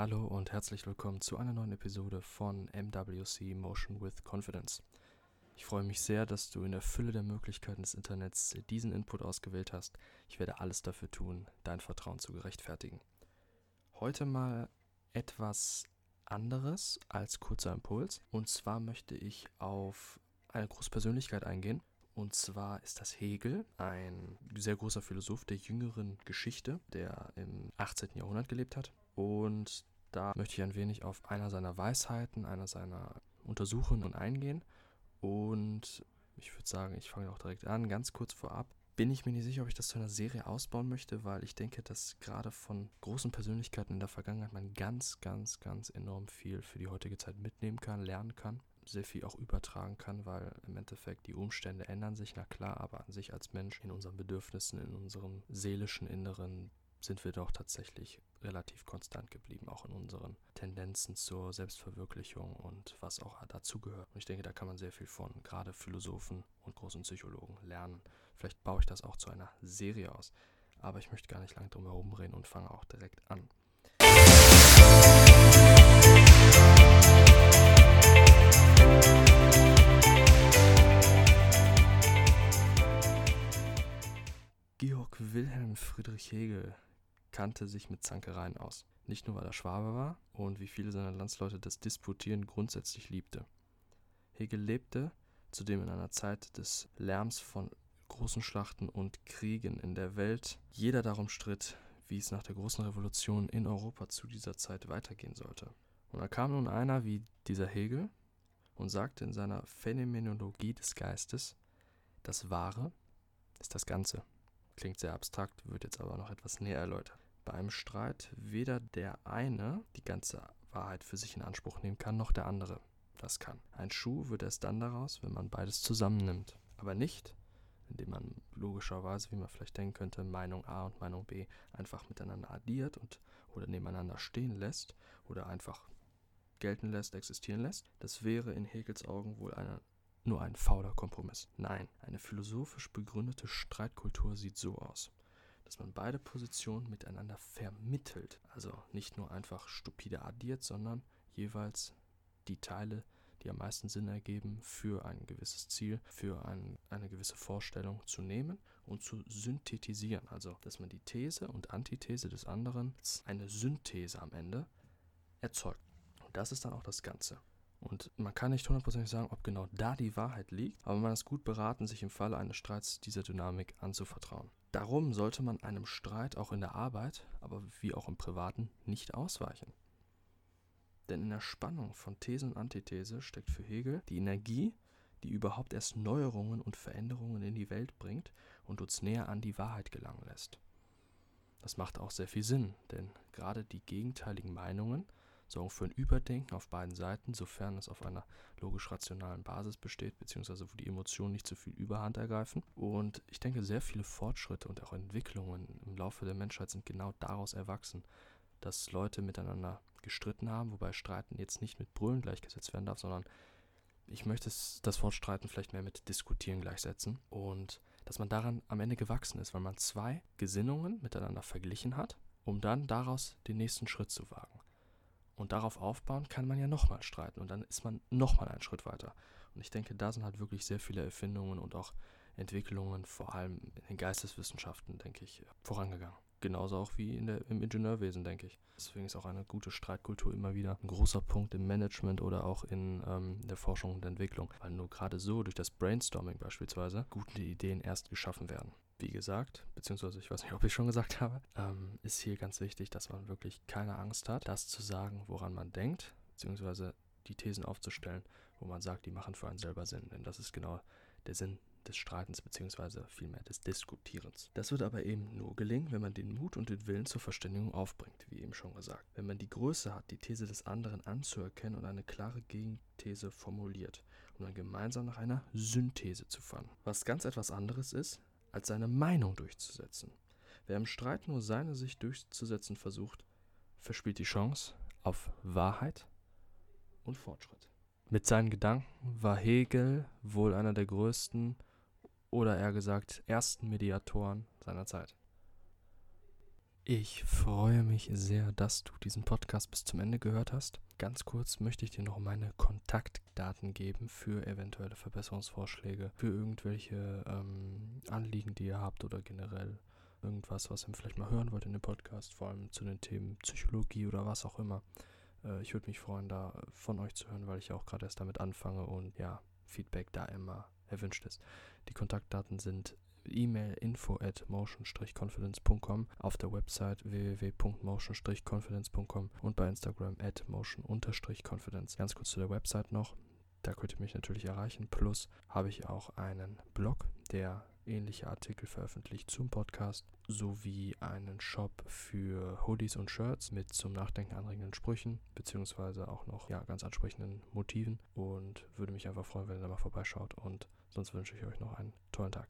Hallo und herzlich willkommen zu einer neuen Episode von MWC Motion with Confidence. Ich freue mich sehr, dass du in der Fülle der Möglichkeiten des Internets diesen Input ausgewählt hast. Ich werde alles dafür tun, dein Vertrauen zu gerechtfertigen. Heute mal etwas anderes als kurzer Impuls. Und zwar möchte ich auf eine große Persönlichkeit eingehen. Und zwar ist das Hegel, ein sehr großer Philosoph der jüngeren Geschichte, der im 18. Jahrhundert gelebt hat. Und da möchte ich ein wenig auf einer seiner Weisheiten, einer seiner Untersuchungen eingehen. Und ich würde sagen, ich fange auch direkt an, ganz kurz vorab. Bin ich mir nicht sicher, ob ich das zu einer Serie ausbauen möchte, weil ich denke, dass gerade von großen Persönlichkeiten in der Vergangenheit man ganz, ganz, ganz enorm viel für die heutige Zeit mitnehmen kann, lernen kann, sehr viel auch übertragen kann, weil im Endeffekt die Umstände ändern sich, na klar, aber an sich als Mensch in unseren Bedürfnissen, in unserem seelischen Inneren sind wir doch tatsächlich relativ konstant geblieben, auch in unseren Tendenzen zur Selbstverwirklichung und was auch dazugehört. Und ich denke, da kann man sehr viel von gerade Philosophen und großen Psychologen lernen. Vielleicht baue ich das auch zu einer Serie aus. Aber ich möchte gar nicht lange drum herum reden und fange auch direkt an. Georg kannte sich mit Zankereien aus. Nicht nur, weil er Schwabe war und wie viele seiner Landsleute das Disputieren grundsätzlich liebte. Hegel lebte zudem in einer Zeit des Lärms von großen Schlachten und Kriegen in der Welt. Jeder darum stritt, wie es nach der großen Revolution in Europa zu dieser Zeit weitergehen sollte. Und da kam nun einer wie dieser Hegel und sagte in seiner Phänomenologie des Geistes, das Wahre ist das Ganze. Klingt sehr abstrakt, wird jetzt aber noch etwas näher erläutert. Bei einem Streit weder der eine die ganze Wahrheit für sich in Anspruch nehmen kann, noch der andere das kann. Ein Schuh wird erst dann daraus, wenn man beides zusammennimmt. Aber nicht, indem man logischerweise, wie man vielleicht denken könnte, Meinung A und Meinung B einfach miteinander addiert und oder nebeneinander stehen lässt oder einfach gelten lässt, existieren lässt. Das wäre in Hegels Augen wohl eine nur ein fauler Kompromiss. Nein, eine philosophisch begründete Streitkultur sieht so aus, dass man beide Positionen miteinander vermittelt, also nicht nur einfach stupide addiert, sondern jeweils die Teile, die am meisten Sinn ergeben, für ein gewisses Ziel, für ein, eine gewisse Vorstellung zu nehmen und zu synthetisieren. Also, dass man die These und Antithese des anderen, eine Synthese am Ende, erzeugt. Und das ist dann auch das Ganze. Und man kann nicht hundertprozentig sagen, ob genau da die Wahrheit liegt, aber man ist gut beraten, sich im Falle eines Streits dieser Dynamik anzuvertrauen. Darum sollte man einem Streit auch in der Arbeit, aber wie auch im Privaten, nicht ausweichen. Denn in der Spannung von These und Antithese steckt für Hegel die Energie, die überhaupt erst Neuerungen und Veränderungen in die Welt bringt und uns näher an die Wahrheit gelangen lässt. Das macht auch sehr viel Sinn, denn gerade die gegenteiligen Meinungen sorgen für ein Überdenken auf beiden Seiten, sofern es auf einer logisch-rationalen Basis besteht, beziehungsweise wo die Emotionen nicht zu viel Überhand ergreifen. Und ich denke, sehr viele Fortschritte und auch Entwicklungen im Laufe der Menschheit sind genau daraus erwachsen, dass Leute miteinander gestritten haben, wobei Streiten jetzt nicht mit Brüllen gleichgesetzt werden darf, sondern ich möchte das Wort Streiten vielleicht mehr mit Diskutieren gleichsetzen und dass man daran am Ende gewachsen ist, weil man zwei Gesinnungen miteinander verglichen hat, um dann daraus den nächsten Schritt zu wagen. Und darauf aufbauen kann man ja nochmal streiten und dann ist man nochmal einen Schritt weiter. Und ich denke, da sind halt wirklich sehr viele Erfindungen und auch Entwicklungen, vor allem in den Geisteswissenschaften, denke ich, vorangegangen. Genauso auch wie in der, im Ingenieurwesen, denke ich. Deswegen ist auch eine gute Streitkultur immer wieder ein großer Punkt im Management oder auch in ähm, der Forschung und Entwicklung. Weil nur gerade so durch das Brainstorming beispielsweise gute Ideen erst geschaffen werden wie gesagt, beziehungsweise ich weiß nicht, ob ich schon gesagt habe, ähm, ist hier ganz wichtig, dass man wirklich keine Angst hat, das zu sagen, woran man denkt, beziehungsweise die Thesen aufzustellen, wo man sagt, die machen für einen selber Sinn. Denn das ist genau der Sinn des Streitens, beziehungsweise vielmehr des Diskutierens. Das wird aber eben nur gelingen, wenn man den Mut und den Willen zur Verständigung aufbringt, wie eben schon gesagt. Wenn man die Größe hat, die These des anderen anzuerkennen und eine klare Gegenthese formuliert, um dann gemeinsam nach einer Synthese zu fahren. Was ganz etwas anderes ist, als seine Meinung durchzusetzen. Wer im Streit nur seine Sicht durchzusetzen versucht, verspielt die Chance auf Wahrheit und Fortschritt. Mit seinen Gedanken war Hegel wohl einer der größten oder eher gesagt ersten Mediatoren seiner Zeit. Ich freue mich sehr, dass du diesen Podcast bis zum Ende gehört hast. Ganz kurz möchte ich dir noch meine Kontaktdaten geben für eventuelle Verbesserungsvorschläge, für irgendwelche ähm, Anliegen, die ihr habt oder generell irgendwas, was ihr vielleicht mal hören wollt in dem Podcast, vor allem zu den Themen Psychologie oder was auch immer. Äh, ich würde mich freuen, da von euch zu hören, weil ich auch gerade erst damit anfange und ja, Feedback da immer erwünscht ist. Die Kontaktdaten sind E-Mail info at motion-confidence.com, auf der Website www.motion-confidence.com und bei Instagram at motion-confidence. Ganz kurz zu der Website noch. Da könnt ihr mich natürlich erreichen. Plus habe ich auch einen Blog, der ähnliche Artikel veröffentlicht zum Podcast, sowie einen Shop für Hoodies und Shirts mit zum Nachdenken anregenden Sprüchen, beziehungsweise auch noch ja, ganz ansprechenden Motiven. Und würde mich einfach freuen, wenn ihr da mal vorbeischaut. Und sonst wünsche ich euch noch einen tollen Tag.